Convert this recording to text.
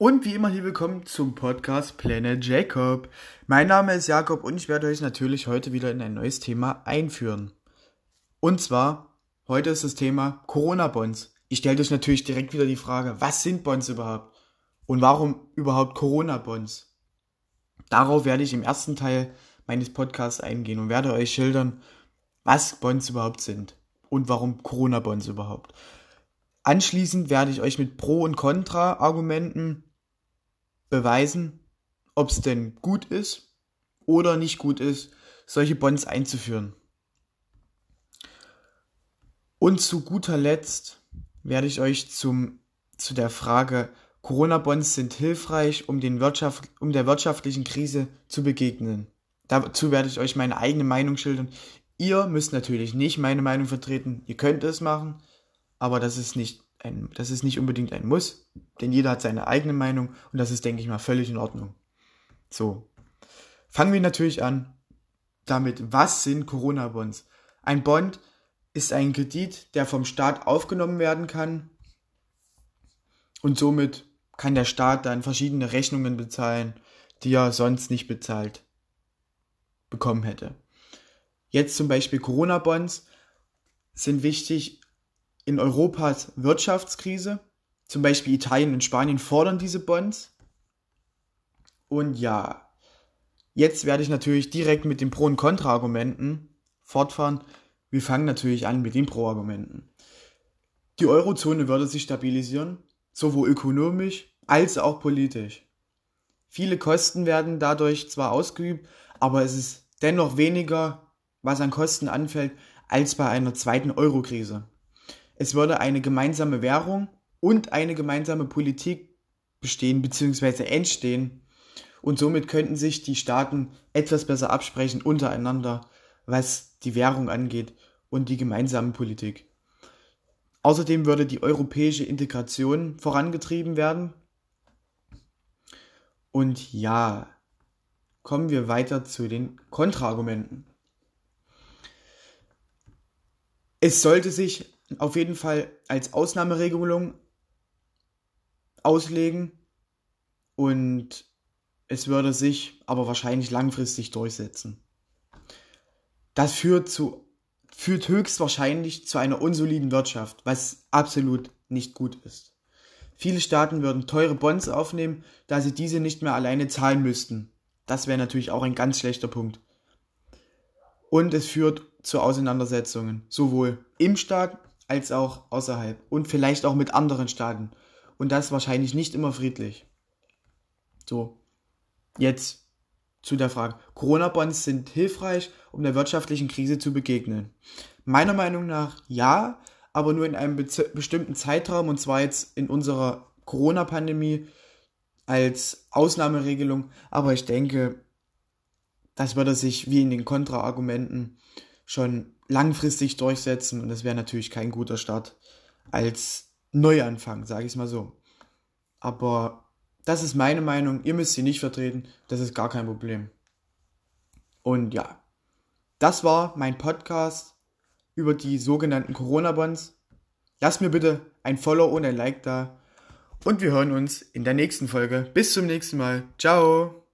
Und wie immer hier willkommen zum Podcast Planet Jacob. Mein Name ist Jakob und ich werde euch natürlich heute wieder in ein neues Thema einführen. Und zwar, heute ist das Thema Corona-Bonds. Ich stelle euch natürlich direkt wieder die Frage, was sind Bonds überhaupt? Und warum überhaupt Corona-Bonds? Darauf werde ich im ersten Teil meines Podcasts eingehen und werde euch schildern, was Bonds überhaupt sind und warum Corona-Bonds überhaupt. Anschließend werde ich euch mit Pro- und Contra-Argumenten beweisen, ob es denn gut ist oder nicht gut ist, solche Bonds einzuführen. Und zu guter Letzt werde ich euch zum, zu der Frage, Corona-Bonds sind hilfreich, um, den Wirtschaft, um der wirtschaftlichen Krise zu begegnen. Dazu werde ich euch meine eigene Meinung schildern. Ihr müsst natürlich nicht meine Meinung vertreten. Ihr könnt es machen, aber das ist nicht ein, das ist nicht unbedingt ein Muss, denn jeder hat seine eigene Meinung und das ist, denke ich mal, völlig in Ordnung. So. Fangen wir natürlich an damit, was sind Corona-Bonds? Ein Bond ist ein Kredit, der vom Staat aufgenommen werden kann und somit kann der Staat dann verschiedene Rechnungen bezahlen, die er sonst nicht bezahlt bekommen hätte. Jetzt zum Beispiel Corona-Bonds sind wichtig in Europas Wirtschaftskrise. Zum Beispiel Italien und Spanien fordern diese Bonds. Und ja, jetzt werde ich natürlich direkt mit den Pro- und Kontra-Argumenten fortfahren. Wir fangen natürlich an mit den Pro-Argumenten. Die Eurozone würde sich stabilisieren, sowohl ökonomisch als auch politisch. Viele Kosten werden dadurch zwar ausgeübt, aber es ist dennoch weniger, was an Kosten anfällt, als bei einer zweiten Euro-Krise. Es würde eine gemeinsame Währung und eine gemeinsame Politik bestehen bzw. entstehen. Und somit könnten sich die Staaten etwas besser absprechen untereinander, was die Währung angeht und die gemeinsame Politik. Außerdem würde die europäische Integration vorangetrieben werden. Und ja, kommen wir weiter zu den Kontraargumenten. Es sollte sich auf jeden Fall als Ausnahmeregelung auslegen und es würde sich aber wahrscheinlich langfristig durchsetzen. Das führt zu führt höchstwahrscheinlich zu einer unsoliden Wirtschaft, was absolut nicht gut ist. Viele Staaten würden teure Bonds aufnehmen, da sie diese nicht mehr alleine zahlen müssten. Das wäre natürlich auch ein ganz schlechter Punkt. Und es führt zu Auseinandersetzungen, sowohl im Staat als auch außerhalb und vielleicht auch mit anderen Staaten. Und das wahrscheinlich nicht immer friedlich. So, jetzt zu der Frage. Corona-Bonds sind hilfreich, um der wirtschaftlichen Krise zu begegnen. Meiner Meinung nach ja, aber nur in einem be bestimmten Zeitraum und zwar jetzt in unserer Corona-Pandemie als Ausnahmeregelung. Aber ich denke, das würde sich wie in den Kontraargumenten schon langfristig durchsetzen und das wäre natürlich kein guter Start als Neuanfang, sage ich es mal so. Aber das ist meine Meinung, ihr müsst sie nicht vertreten, das ist gar kein Problem. Und ja, das war mein Podcast über die sogenannten Corona-Bonds. Lasst mir bitte ein Follow und ein Like da und wir hören uns in der nächsten Folge. Bis zum nächsten Mal. Ciao!